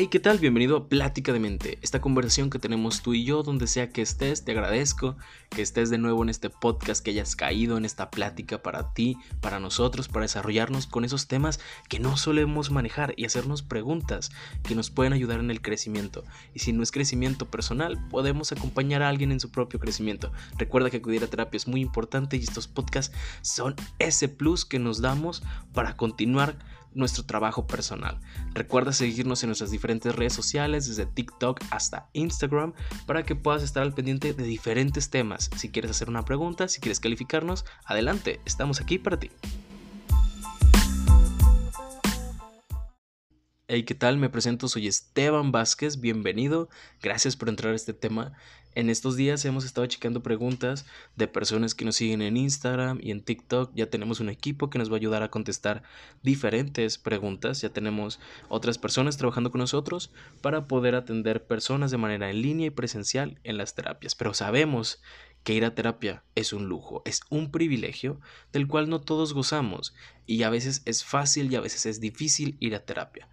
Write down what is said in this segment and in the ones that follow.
Hey, ¿qué tal? Bienvenido a Plática de Mente, esta conversación que tenemos tú y yo, donde sea que estés, te agradezco que estés de nuevo en este podcast, que hayas caído en esta plática para ti, para nosotros, para desarrollarnos con esos temas que no solemos manejar y hacernos preguntas que nos pueden ayudar en el crecimiento. Y si no es crecimiento personal, podemos acompañar a alguien en su propio crecimiento. Recuerda que acudir a terapia es muy importante y estos podcasts son ese plus que nos damos para continuar nuestro trabajo personal. Recuerda seguirnos en nuestras diferentes redes sociales, desde TikTok hasta Instagram, para que puedas estar al pendiente de diferentes temas. Si quieres hacer una pregunta, si quieres calificarnos, adelante, estamos aquí para ti. Hey, ¿qué tal? Me presento, soy Esteban Vázquez, bienvenido, gracias por entrar a este tema. En estos días hemos estado checando preguntas de personas que nos siguen en Instagram y en TikTok. Ya tenemos un equipo que nos va a ayudar a contestar diferentes preguntas. Ya tenemos otras personas trabajando con nosotros para poder atender personas de manera en línea y presencial en las terapias. Pero sabemos que ir a terapia es un lujo, es un privilegio del cual no todos gozamos y a veces es fácil y a veces es difícil ir a terapia.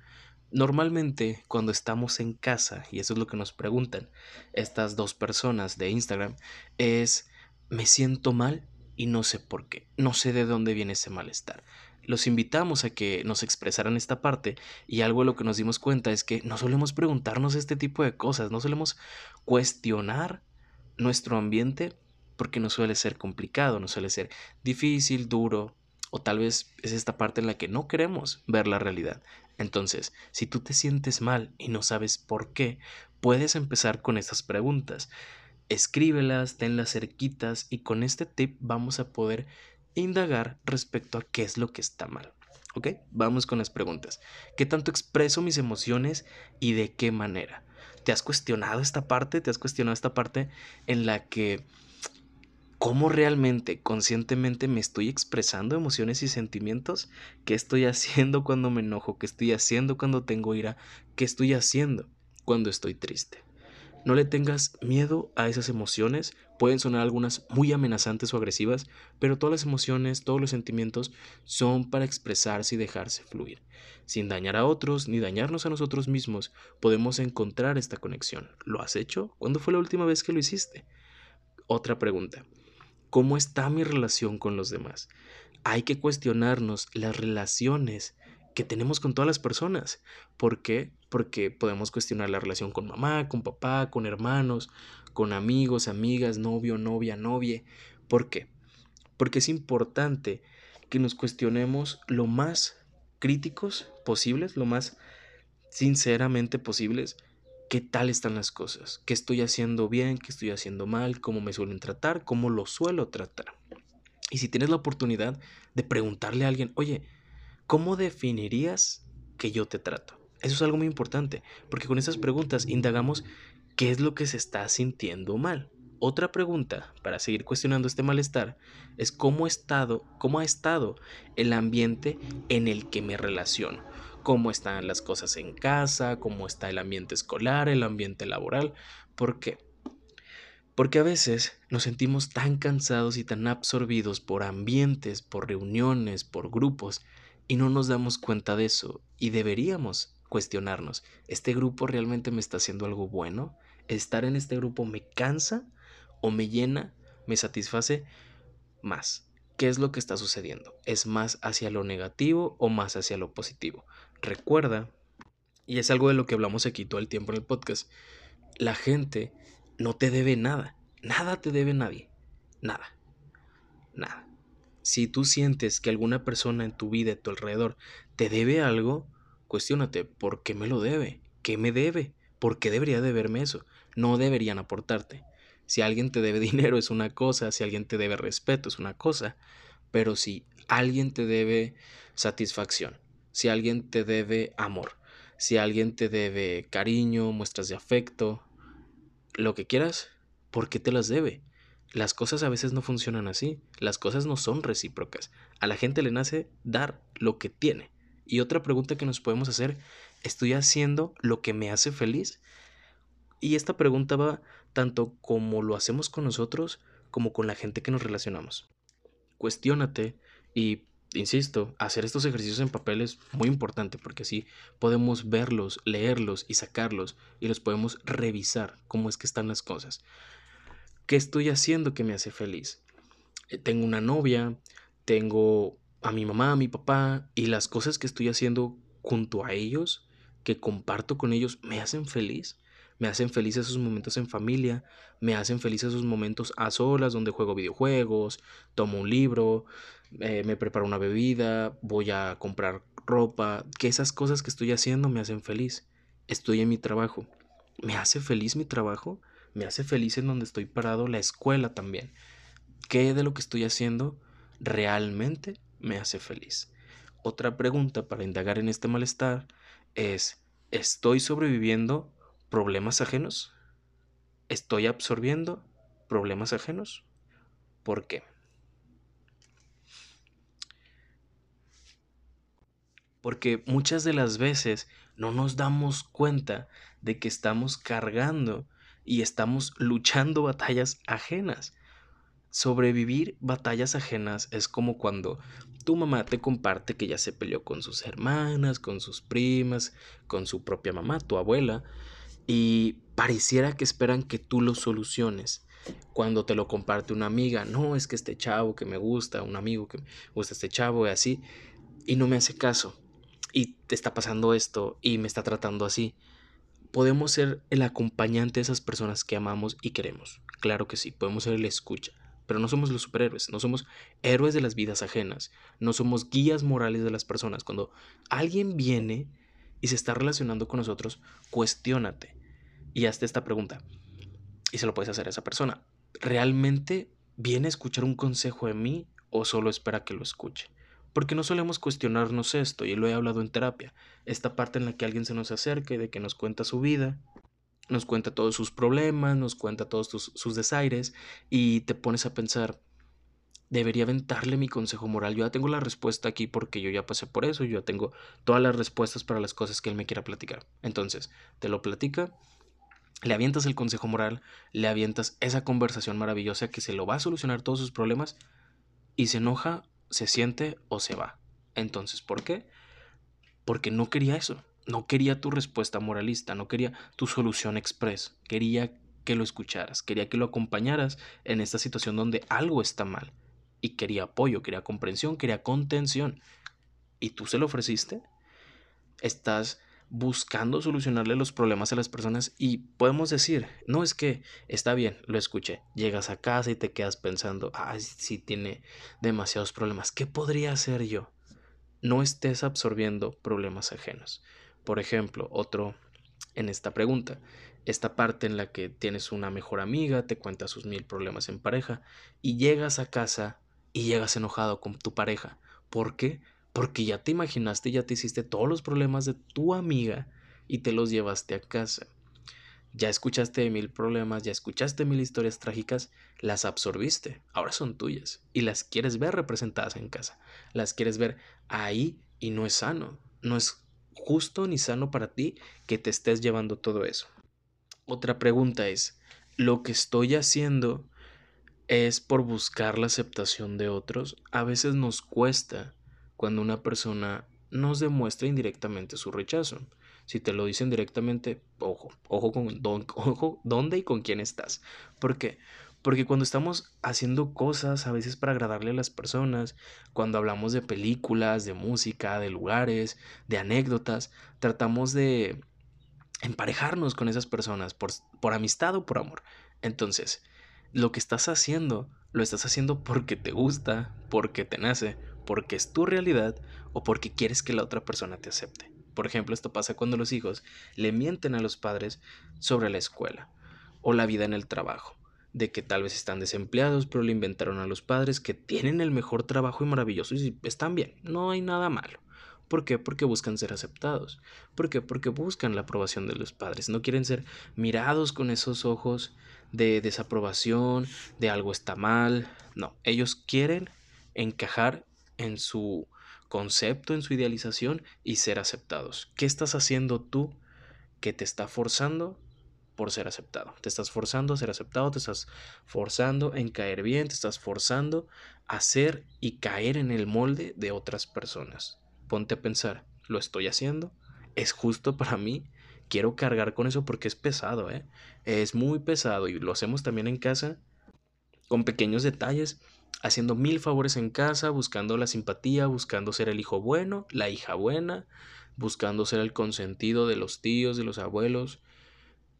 Normalmente cuando estamos en casa, y eso es lo que nos preguntan estas dos personas de Instagram, es me siento mal y no sé por qué, no sé de dónde viene ese malestar. Los invitamos a que nos expresaran esta parte y algo de lo que nos dimos cuenta es que no solemos preguntarnos este tipo de cosas, no solemos cuestionar nuestro ambiente porque no suele ser complicado, no suele ser difícil, duro, o tal vez es esta parte en la que no queremos ver la realidad. Entonces, si tú te sientes mal y no sabes por qué, puedes empezar con estas preguntas. Escríbelas, tenlas cerquitas y con este tip vamos a poder indagar respecto a qué es lo que está mal. ¿Ok? Vamos con las preguntas. ¿Qué tanto expreso mis emociones y de qué manera? ¿Te has cuestionado esta parte? ¿Te has cuestionado esta parte en la que cómo realmente, conscientemente me estoy expresando emociones y sentimientos, qué estoy haciendo cuando me enojo, qué estoy haciendo cuando tengo ira, qué estoy haciendo cuando estoy triste. No le tengas miedo a esas emociones, pueden sonar algunas muy amenazantes o agresivas, pero todas las emociones, todos los sentimientos son para expresarse y dejarse fluir. Sin dañar a otros ni dañarnos a nosotros mismos, podemos encontrar esta conexión. ¿Lo has hecho? ¿Cuándo fue la última vez que lo hiciste? Otra pregunta cómo está mi relación con los demás. Hay que cuestionarnos las relaciones que tenemos con todas las personas. ¿Por qué? Porque podemos cuestionar la relación con mamá, con papá, con hermanos, con amigos, amigas, novio, novia, novia. ¿Por qué? Porque es importante que nos cuestionemos lo más críticos posibles, lo más sinceramente posibles qué tal están las cosas, qué estoy haciendo bien, qué estoy haciendo mal, cómo me suelen tratar, cómo lo suelo tratar. Y si tienes la oportunidad de preguntarle a alguien, oye, ¿cómo definirías que yo te trato? Eso es algo muy importante, porque con esas preguntas indagamos qué es lo que se está sintiendo mal. Otra pregunta para seguir cuestionando este malestar es cómo, estado, cómo ha estado el ambiente en el que me relaciono cómo están las cosas en casa, cómo está el ambiente escolar, el ambiente laboral. ¿Por qué? Porque a veces nos sentimos tan cansados y tan absorbidos por ambientes, por reuniones, por grupos, y no nos damos cuenta de eso. Y deberíamos cuestionarnos, ¿este grupo realmente me está haciendo algo bueno? ¿Estar en este grupo me cansa o me llena, me satisface más? ¿Qué es lo que está sucediendo? ¿Es más hacia lo negativo o más hacia lo positivo? Recuerda, y es algo de lo que hablamos aquí todo el tiempo en el podcast, la gente no te debe nada. Nada te debe nadie. Nada. Nada. Si tú sientes que alguna persona en tu vida, a tu alrededor, te debe algo, cuestiónate, ¿por qué me lo debe? ¿Qué me debe? ¿Por qué debería deberme eso? No deberían aportarte. Si alguien te debe dinero es una cosa, si alguien te debe respeto es una cosa, pero si alguien te debe satisfacción, si alguien te debe amor, si alguien te debe cariño, muestras de afecto, lo que quieras, ¿por qué te las debe? Las cosas a veces no funcionan así, las cosas no son recíprocas. A la gente le nace dar lo que tiene. Y otra pregunta que nos podemos hacer, ¿estoy haciendo lo que me hace feliz? Y esta pregunta va tanto como lo hacemos con nosotros como con la gente que nos relacionamos. Cuestiónate y insisto, hacer estos ejercicios en papel es muy importante porque así podemos verlos, leerlos y sacarlos y los podemos revisar cómo es que están las cosas. ¿Qué estoy haciendo que me hace feliz? Eh, tengo una novia, tengo a mi mamá, a mi papá y las cosas que estoy haciendo junto a ellos, que comparto con ellos, me hacen feliz. Me hacen feliz esos momentos en familia, me hacen feliz esos momentos a solas donde juego videojuegos, tomo un libro, eh, me preparo una bebida, voy a comprar ropa, que esas cosas que estoy haciendo me hacen feliz. Estoy en mi trabajo. ¿Me hace feliz mi trabajo? ¿Me hace feliz en donde estoy parado? La escuela también. ¿Qué de lo que estoy haciendo realmente me hace feliz? Otra pregunta para indagar en este malestar es, ¿estoy sobreviviendo problemas ajenos? ¿Estoy absorbiendo problemas ajenos? ¿Por qué? Porque muchas de las veces no nos damos cuenta de que estamos cargando y estamos luchando batallas ajenas. Sobrevivir batallas ajenas es como cuando tu mamá te comparte que ya se peleó con sus hermanas, con sus primas, con su propia mamá, tu abuela, y pareciera que esperan que tú lo soluciones. Cuando te lo comparte una amiga, no, es que este chavo que me gusta, un amigo que me gusta este chavo y así, y no me hace caso. Y te está pasando esto y me está tratando así. Podemos ser el acompañante de esas personas que amamos y queremos. Claro que sí, podemos ser el escucha. Pero no somos los superhéroes, no somos héroes de las vidas ajenas, no somos guías morales de las personas. Cuando alguien viene y se está relacionando con nosotros, cuestiónate y hazte esta pregunta. Y se lo puedes hacer a esa persona. ¿Realmente viene a escuchar un consejo de mí o solo espera que lo escuche? Porque no solemos cuestionarnos esto, y lo he hablado en terapia, esta parte en la que alguien se nos acerque, de que nos cuenta su vida, nos cuenta todos sus problemas, nos cuenta todos sus desaires, y te pones a pensar, debería aventarle mi consejo moral. Yo ya tengo la respuesta aquí porque yo ya pasé por eso, yo ya tengo todas las respuestas para las cosas que él me quiera platicar. Entonces, te lo platica, le avientas el consejo moral, le avientas esa conversación maravillosa que se lo va a solucionar todos sus problemas y se enoja, se siente o se va. Entonces, ¿por qué? Porque no quería eso, no quería tu respuesta moralista, no quería tu solución express, quería que lo escucharas, quería que lo acompañaras en esta situación donde algo está mal y quería apoyo, quería comprensión, quería contención. ¿Y tú se lo ofreciste? Estás buscando solucionarle los problemas a las personas y podemos decir, no es que está bien, lo escuché, llegas a casa y te quedas pensando, ay, sí tiene demasiados problemas, ¿qué podría hacer yo? No estés absorbiendo problemas ajenos. Por ejemplo, otro en esta pregunta, esta parte en la que tienes una mejor amiga, te cuenta sus mil problemas en pareja y llegas a casa y llegas enojado con tu pareja. ¿Por qué? Porque ya te imaginaste, ya te hiciste todos los problemas de tu amiga y te los llevaste a casa. Ya escuchaste mil problemas, ya escuchaste mil historias trágicas, las absorbiste, ahora son tuyas y las quieres ver representadas en casa. Las quieres ver ahí y no es sano, no es justo ni sano para ti que te estés llevando todo eso. Otra pregunta es, ¿lo que estoy haciendo es por buscar la aceptación de otros? A veces nos cuesta cuando una persona nos demuestra indirectamente su rechazo. Si te lo dicen directamente, ojo, ojo con ojo, dónde y con quién estás. ¿Por qué? Porque cuando estamos haciendo cosas a veces para agradarle a las personas, cuando hablamos de películas, de música, de lugares, de anécdotas, tratamos de emparejarnos con esas personas por, por amistad o por amor. Entonces, lo que estás haciendo, lo estás haciendo porque te gusta, porque te nace, porque es tu realidad o porque quieres que la otra persona te acepte. Por ejemplo, esto pasa cuando los hijos le mienten a los padres sobre la escuela o la vida en el trabajo, de que tal vez están desempleados, pero le inventaron a los padres que tienen el mejor trabajo y maravilloso y están bien, no hay nada malo. ¿Por qué? Porque buscan ser aceptados. ¿Por qué? Porque buscan la aprobación de los padres. No quieren ser mirados con esos ojos de desaprobación, de algo está mal. No, ellos quieren encajar en su concepto, en su idealización y ser aceptados. ¿Qué estás haciendo tú que te está forzando por ser aceptado. Te estás forzando a ser aceptado, te estás forzando en caer bien, te estás forzando a ser y caer en el molde de otras personas. Ponte a pensar, ¿lo estoy haciendo? ¿Es justo para mí? Quiero cargar con eso porque es pesado, ¿eh? Es muy pesado y lo hacemos también en casa con pequeños detalles, haciendo mil favores en casa, buscando la simpatía, buscando ser el hijo bueno, la hija buena, buscando ser el consentido de los tíos, de los abuelos,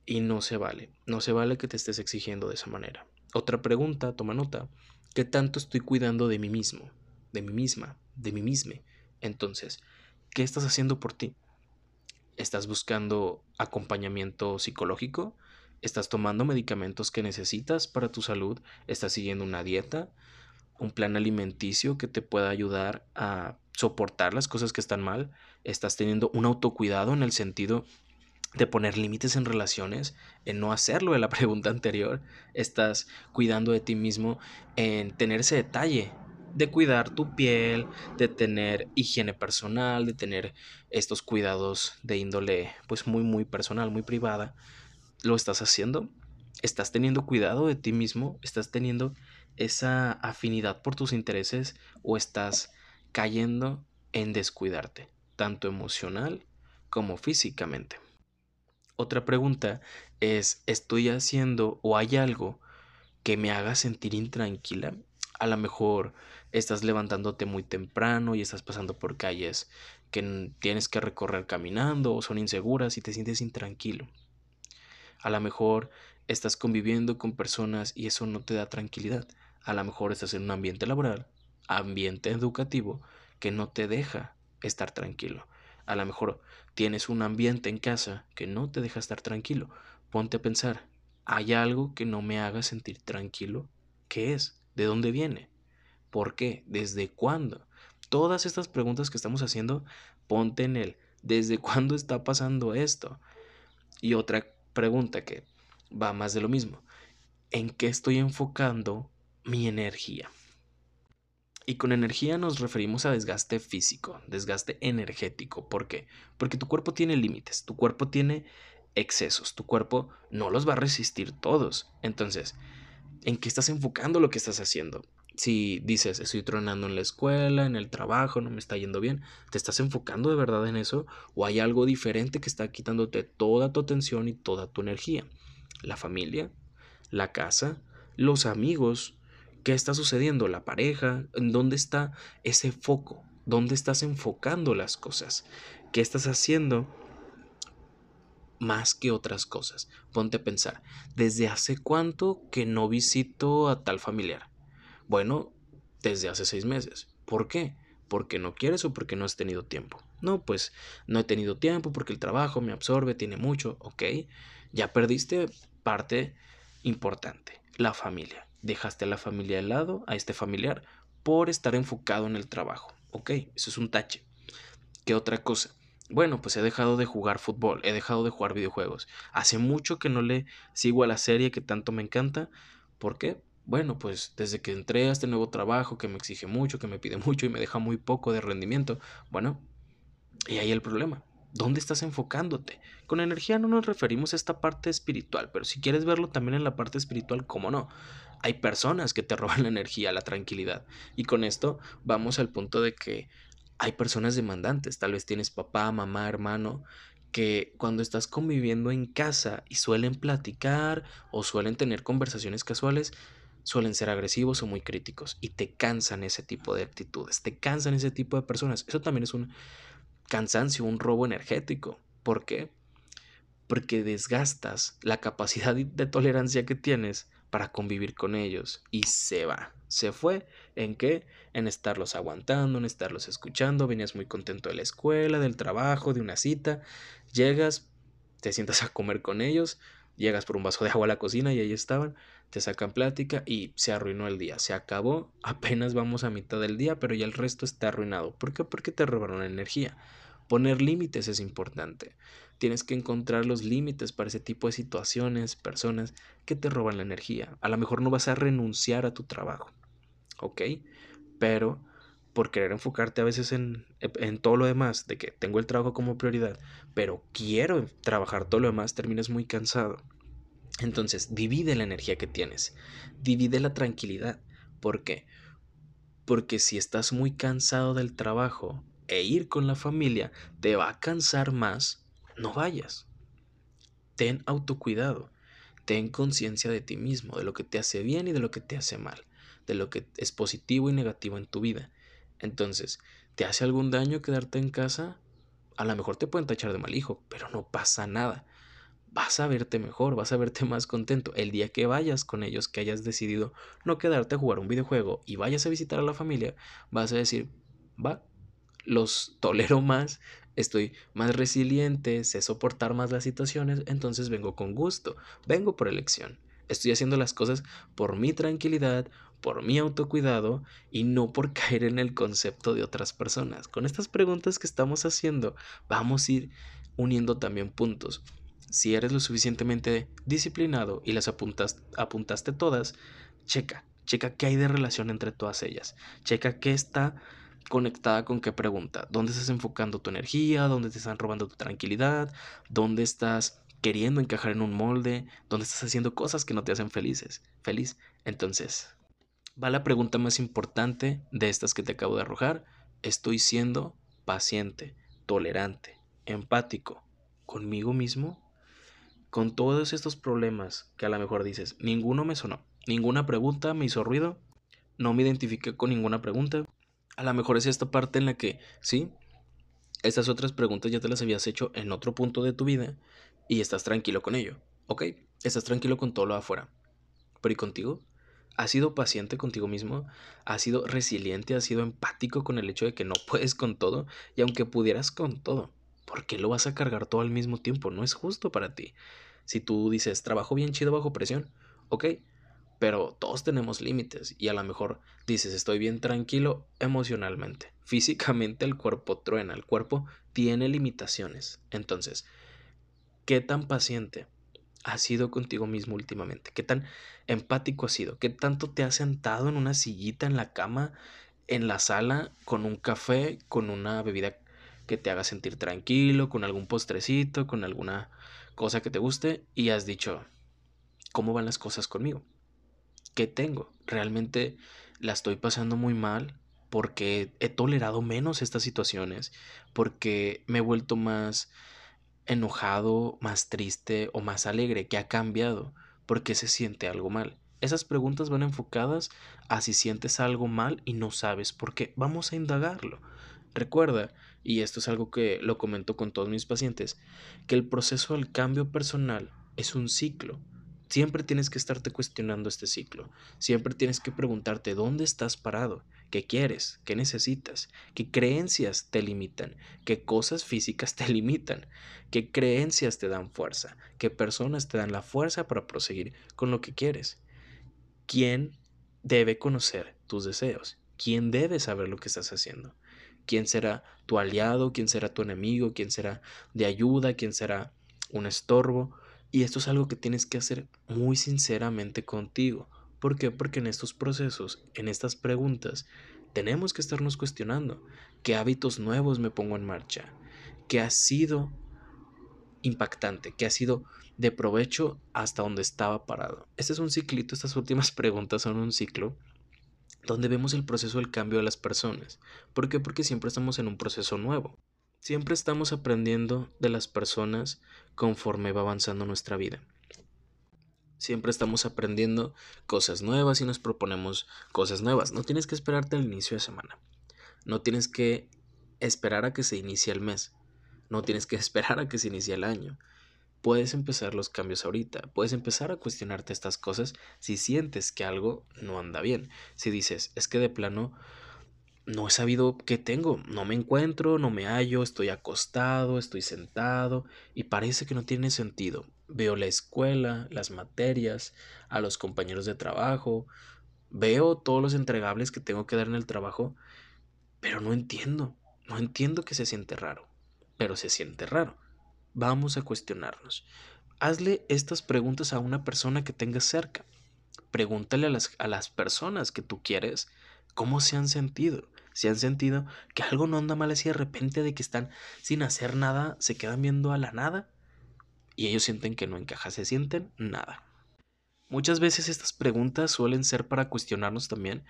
y no se vale, no se vale que te estés exigiendo de esa manera. Otra pregunta, toma nota, ¿qué tanto estoy cuidando de mí mismo, de mí misma, de mí misma? Entonces, ¿qué estás haciendo por ti? ¿Estás buscando acompañamiento psicológico? ¿Estás tomando medicamentos que necesitas para tu salud? ¿Estás siguiendo una dieta? ¿Un plan alimenticio que te pueda ayudar a soportar las cosas que están mal? ¿Estás teniendo un autocuidado en el sentido de poner límites en relaciones, en no hacerlo de la pregunta anterior, estás cuidando de ti mismo en tener ese detalle de cuidar tu piel, de tener higiene personal, de tener estos cuidados de índole pues muy muy personal, muy privada. ¿Lo estás haciendo? ¿Estás teniendo cuidado de ti mismo? ¿Estás teniendo esa afinidad por tus intereses o estás cayendo en descuidarte, tanto emocional como físicamente? Otra pregunta es, ¿estoy haciendo o hay algo que me haga sentir intranquila? A lo mejor estás levantándote muy temprano y estás pasando por calles que tienes que recorrer caminando o son inseguras y te sientes intranquilo. A lo mejor estás conviviendo con personas y eso no te da tranquilidad. A lo mejor estás en un ambiente laboral, ambiente educativo, que no te deja estar tranquilo. A lo mejor tienes un ambiente en casa que no te deja estar tranquilo. Ponte a pensar, ¿hay algo que no me haga sentir tranquilo? ¿Qué es? ¿De dónde viene? ¿Por qué? ¿Desde cuándo? Todas estas preguntas que estamos haciendo, ponte en él. ¿Desde cuándo está pasando esto? Y otra pregunta que va más de lo mismo. ¿En qué estoy enfocando mi energía? Y con energía nos referimos a desgaste físico, desgaste energético. ¿Por qué? Porque tu cuerpo tiene límites, tu cuerpo tiene excesos, tu cuerpo no los va a resistir todos. Entonces, ¿en qué estás enfocando lo que estás haciendo? Si dices, estoy tronando en la escuela, en el trabajo, no me está yendo bien, ¿te estás enfocando de verdad en eso? ¿O hay algo diferente que está quitándote toda tu atención y toda tu energía? ¿La familia? ¿La casa? ¿Los amigos? ¿Qué está sucediendo? ¿La pareja? ¿En dónde está ese foco? ¿Dónde estás enfocando las cosas? ¿Qué estás haciendo más que otras cosas? Ponte a pensar, ¿desde hace cuánto que no visito a tal familiar? Bueno, desde hace seis meses. ¿Por qué? ¿Porque no quieres o porque no has tenido tiempo? No, pues no he tenido tiempo porque el trabajo me absorbe, tiene mucho, ok. Ya perdiste parte importante, la familia dejaste a la familia de lado, a este familiar, por estar enfocado en el trabajo. Ok, eso es un tache. ¿Qué otra cosa? Bueno, pues he dejado de jugar fútbol, he dejado de jugar videojuegos. Hace mucho que no le sigo a la serie que tanto me encanta. ¿Por qué? Bueno, pues desde que entré a este nuevo trabajo que me exige mucho, que me pide mucho y me deja muy poco de rendimiento. Bueno, y ahí el problema. ¿Dónde estás enfocándote? Con energía no nos referimos a esta parte espiritual, pero si quieres verlo también en la parte espiritual, ¿cómo no? Hay personas que te roban la energía, la tranquilidad. Y con esto vamos al punto de que hay personas demandantes. Tal vez tienes papá, mamá, hermano, que cuando estás conviviendo en casa y suelen platicar o suelen tener conversaciones casuales, suelen ser agresivos o muy críticos y te cansan ese tipo de actitudes, te cansan ese tipo de personas. Eso también es un cansancio, un robo energético. ¿Por qué? Porque desgastas la capacidad de tolerancia que tienes para convivir con ellos y se va. Se fue en qué? En estarlos aguantando, en estarlos escuchando. Venías muy contento de la escuela, del trabajo, de una cita. Llegas, te sientas a comer con ellos, llegas por un vaso de agua a la cocina y ahí estaban, te sacan plática y se arruinó el día. Se acabó, apenas vamos a mitad del día, pero ya el resto está arruinado. ¿Por qué? Porque te robaron energía. Poner límites es importante. Tienes que encontrar los límites para ese tipo de situaciones, personas que te roban la energía. A lo mejor no vas a renunciar a tu trabajo, ¿ok? Pero por querer enfocarte a veces en, en, todo lo demás, de que tengo el trabajo como prioridad, pero quiero trabajar todo lo demás, terminas muy cansado. Entonces, divide la energía que tienes, divide la tranquilidad. ¿Por qué? Porque si estás muy cansado del trabajo e ir con la familia te va a cansar más, no vayas. Ten autocuidado, ten conciencia de ti mismo, de lo que te hace bien y de lo que te hace mal, de lo que es positivo y negativo en tu vida. Entonces, ¿te hace algún daño quedarte en casa? A lo mejor te pueden tachar de mal hijo, pero no pasa nada vas a verte mejor, vas a verte más contento. El día que vayas con ellos, que hayas decidido no quedarte a jugar un videojuego y vayas a visitar a la familia, vas a decir, va, los tolero más, estoy más resiliente, sé soportar más las situaciones, entonces vengo con gusto, vengo por elección. Estoy haciendo las cosas por mi tranquilidad, por mi autocuidado y no por caer en el concepto de otras personas. Con estas preguntas que estamos haciendo, vamos a ir uniendo también puntos si eres lo suficientemente disciplinado y las apuntas, apuntaste todas, checa, checa qué hay de relación entre todas ellas, checa qué está conectada con qué pregunta, dónde estás enfocando tu energía, dónde te están robando tu tranquilidad, dónde estás queriendo encajar en un molde, dónde estás haciendo cosas que no te hacen felices, feliz. Entonces, va la pregunta más importante de estas que te acabo de arrojar, estoy siendo paciente, tolerante, empático conmigo mismo con todos estos problemas que a lo mejor dices, ninguno me sonó, ninguna pregunta me hizo ruido, no me identifiqué con ninguna pregunta. A lo mejor es esta parte en la que, sí, estas otras preguntas ya te las habías hecho en otro punto de tu vida y estás tranquilo con ello. Ok, estás tranquilo con todo lo afuera. Pero ¿y contigo? ¿Has sido paciente contigo mismo? ¿Has sido resiliente? ¿Has sido empático con el hecho de que no puedes con todo? Y aunque pudieras con todo, ¿por qué lo vas a cargar todo al mismo tiempo? No es justo para ti. Si tú dices, trabajo bien chido bajo presión, ok, pero todos tenemos límites y a lo mejor dices, estoy bien tranquilo emocionalmente. Físicamente el cuerpo truena, el cuerpo tiene limitaciones. Entonces, ¿qué tan paciente has sido contigo mismo últimamente? ¿Qué tan empático has sido? ¿Qué tanto te has sentado en una sillita en la cama, en la sala, con un café, con una bebida que te haga sentir tranquilo, con algún postrecito, con alguna cosa que te guste y has dicho, ¿cómo van las cosas conmigo? ¿Qué tengo? ¿Realmente la estoy pasando muy mal? Porque he tolerado menos estas situaciones, porque me he vuelto más enojado, más triste o más alegre, que ha cambiado, porque se siente algo mal. Esas preguntas van enfocadas a si sientes algo mal y no sabes por qué. Vamos a indagarlo. Recuerda, y esto es algo que lo comento con todos mis pacientes, que el proceso del cambio personal es un ciclo. Siempre tienes que estarte cuestionando este ciclo. Siempre tienes que preguntarte dónde estás parado, qué quieres, qué necesitas, qué creencias te limitan, qué cosas físicas te limitan, qué creencias te dan fuerza, qué personas te dan la fuerza para proseguir con lo que quieres. ¿Quién debe conocer tus deseos? ¿Quién debe saber lo que estás haciendo? Quién será tu aliado, quién será tu enemigo, quién será de ayuda, quién será un estorbo. Y esto es algo que tienes que hacer muy sinceramente contigo. ¿Por qué? Porque en estos procesos, en estas preguntas, tenemos que estarnos cuestionando qué hábitos nuevos me pongo en marcha, qué ha sido impactante, qué ha sido de provecho hasta donde estaba parado. Este es un ciclito, estas últimas preguntas son un ciclo donde vemos el proceso del cambio de las personas. ¿Por qué? Porque siempre estamos en un proceso nuevo. Siempre estamos aprendiendo de las personas conforme va avanzando nuestra vida. Siempre estamos aprendiendo cosas nuevas y nos proponemos cosas nuevas. No tienes que esperarte al inicio de semana. No tienes que esperar a que se inicie el mes. No tienes que esperar a que se inicie el año puedes empezar los cambios ahorita, puedes empezar a cuestionarte estas cosas si sientes que algo no anda bien, si dices, es que de plano no he sabido qué tengo, no me encuentro, no me hallo, estoy acostado, estoy sentado y parece que no tiene sentido. Veo la escuela, las materias, a los compañeros de trabajo, veo todos los entregables que tengo que dar en el trabajo, pero no entiendo, no entiendo que se siente raro, pero se siente raro. Vamos a cuestionarnos. Hazle estas preguntas a una persona que tengas cerca. Pregúntale a las, a las personas que tú quieres cómo se han sentido. Si han sentido que algo no anda mal así de repente de que están sin hacer nada, se quedan viendo a la nada y ellos sienten que no encaja, se sienten nada. Muchas veces estas preguntas suelen ser para cuestionarnos también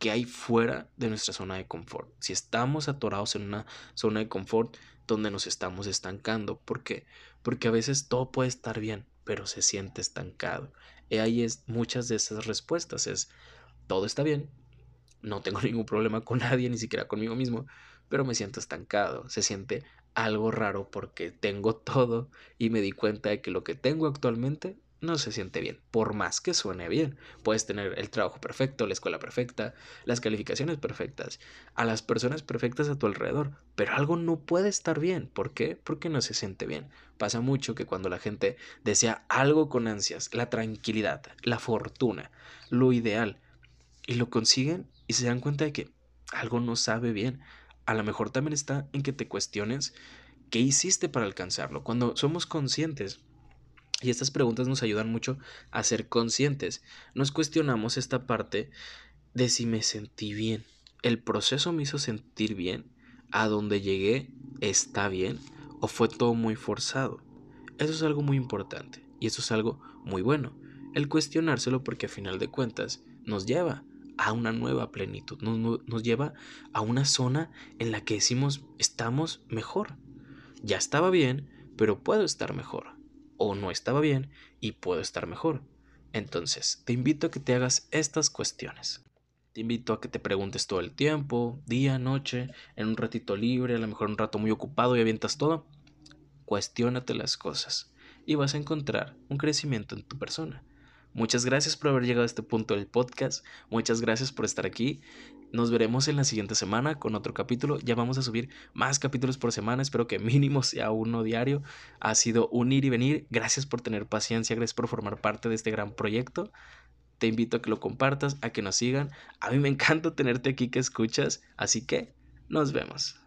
qué hay fuera de nuestra zona de confort. Si estamos atorados en una zona de confort donde nos estamos estancando. ¿Por qué? Porque a veces todo puede estar bien, pero se siente estancado. Y ahí es muchas de esas respuestas. Es todo está bien, no tengo ningún problema con nadie, ni siquiera conmigo mismo, pero me siento estancado. Se siente algo raro porque tengo todo y me di cuenta de que lo que tengo actualmente no se siente bien, por más que suene bien. Puedes tener el trabajo perfecto, la escuela perfecta, las calificaciones perfectas, a las personas perfectas a tu alrededor, pero algo no puede estar bien. ¿Por qué? Porque no se siente bien. Pasa mucho que cuando la gente desea algo con ansias, la tranquilidad, la fortuna, lo ideal, y lo consiguen y se dan cuenta de que algo no sabe bien. A lo mejor también está en que te cuestiones qué hiciste para alcanzarlo. Cuando somos conscientes y estas preguntas nos ayudan mucho a ser conscientes. Nos cuestionamos esta parte de si me sentí bien. ¿El proceso me hizo sentir bien? ¿A dónde llegué está bien? ¿O fue todo muy forzado? Eso es algo muy importante y eso es algo muy bueno. El cuestionárselo porque a final de cuentas nos lleva a una nueva plenitud, nos, nos lleva a una zona en la que decimos estamos mejor. Ya estaba bien, pero puedo estar mejor o no estaba bien y puedo estar mejor. Entonces, te invito a que te hagas estas cuestiones. Te invito a que te preguntes todo el tiempo, día, noche, en un ratito libre, a lo mejor un rato muy ocupado y avientas todo. Cuestiónate las cosas y vas a encontrar un crecimiento en tu persona. Muchas gracias por haber llegado a este punto del podcast. Muchas gracias por estar aquí. Nos veremos en la siguiente semana con otro capítulo. Ya vamos a subir más capítulos por semana. Espero que mínimo sea uno diario. Ha sido un ir y venir. Gracias por tener paciencia. Gracias por formar parte de este gran proyecto. Te invito a que lo compartas, a que nos sigan. A mí me encanta tenerte aquí que escuchas. Así que nos vemos.